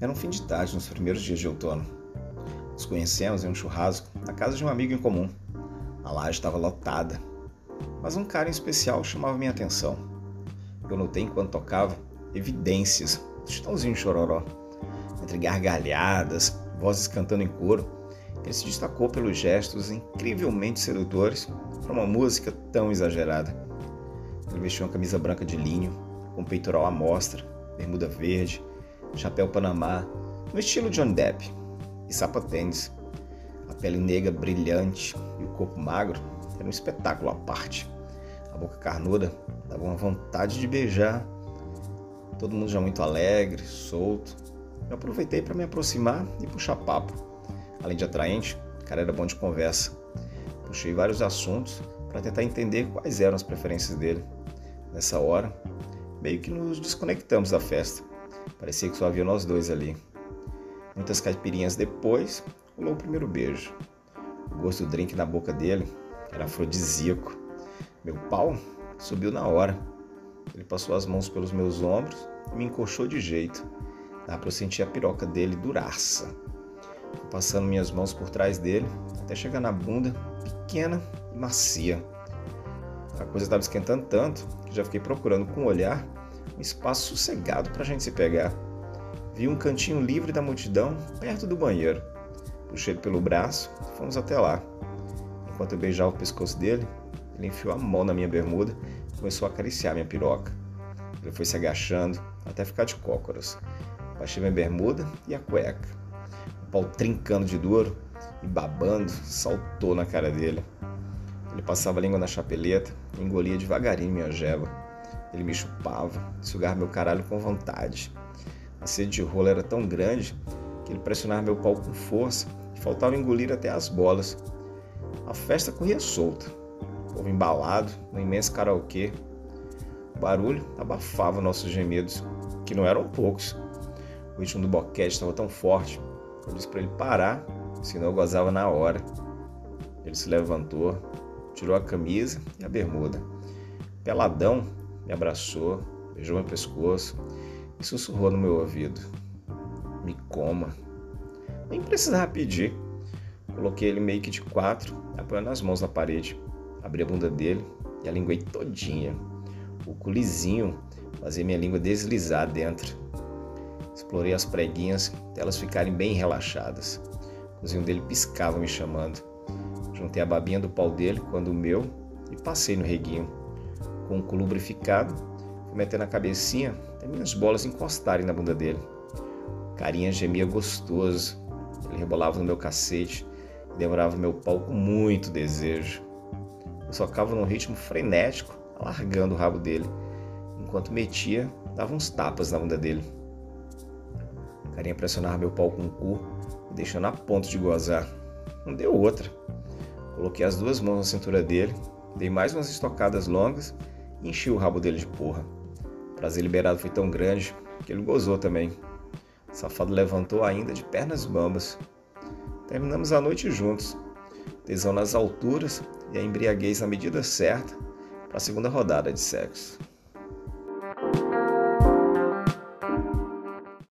Era um fim de tarde nos primeiros dias de outono. Nos conhecemos em um churrasco na casa de um amigo em comum. A laje estava lotada, mas um cara em especial chamava minha atenção. Eu notei enquanto tocava evidências do Chitãozinho Chororó. Entre gargalhadas, vozes cantando em coro, ele se destacou pelos gestos incrivelmente sedutores para uma música tão exagerada. Ele vestiu uma camisa branca de linho, com peitoral à mostra, bermuda verde, chapéu panamá, no estilo John Depp, e sapatênis. A pele negra brilhante e o corpo magro era um espetáculo à parte. A boca carnuda dava uma vontade de beijar. Todo mundo já muito alegre, solto. Eu aproveitei para me aproximar e puxar papo. Além de atraente, o cara era bom de conversa. Puxei vários assuntos para tentar entender quais eram as preferências dele. Nessa hora, meio que nos desconectamos da festa. Parecia que só havia nós dois ali. Muitas caipirinhas depois, rolou o primeiro beijo. O gosto do drink na boca dele era afrodisíaco. Meu pau subiu na hora. Ele passou as mãos pelos meus ombros e me encoxou de jeito. Dá para eu sentir a piroca dele duraça. Passando minhas mãos por trás dele até chegar na bunda, pequena e macia. A coisa estava esquentando tanto que já fiquei procurando com o olhar um espaço sossegado para a gente se pegar. Vi um cantinho livre da multidão perto do banheiro. Puxei ele pelo braço e fomos até lá. Enquanto eu beijava o pescoço dele, ele enfiou a mão na minha bermuda e começou a acariciar minha piroca. Ele foi se agachando até ficar de cócoras. Baixei minha bermuda e a cueca. O pau trincando de duro e babando saltou na cara dele. Ele passava a língua na chapeleta e engolia devagarinho minha jeba. Ele me chupava, sugava meu caralho com vontade. A sede de rolo era tão grande que ele pressionava meu pau com força e faltava engolir até as bolas. A festa corria solta. O povo embalado no imenso karaokê. O barulho abafava nossos gemidos, que não eram poucos. O ritmo do boquete estava tão forte eu disse para ele parar, senão eu gozava na hora. Ele se levantou, tirou a camisa e a bermuda. Peladão, me abraçou, beijou meu pescoço e sussurrou no meu ouvido: Me coma. Nem precisava pedir. Coloquei ele meio que de quatro, apoiando as mãos na parede. Abri a bunda dele e a linguei todinha. O culizinho fazia minha língua deslizar dentro. Explorei as preguinhas até elas ficarem bem relaxadas. O cozinho dele piscava me chamando. Juntei a babinha do pau dele quando o meu e passei no reguinho. Com o lubrificado, fui metendo a cabecinha até minhas bolas encostarem na bunda dele. Carinha gemia gostoso. Ele rebolava no meu cacete devorava meu pau com muito desejo. Eu socava num ritmo frenético, alargando o rabo dele. Enquanto metia, dava uns tapas na bunda dele. Carinha pressionava meu pau com o cu, me deixando a ponto de gozar. Não deu outra. Coloquei as duas mãos na cintura dele, dei mais umas estocadas longas e o rabo dele de porra. O prazer liberado foi tão grande que ele gozou também. O safado levantou ainda de pernas bambas. Terminamos a noite juntos, tesão nas alturas e a embriaguez na medida certa para a segunda rodada de sexo.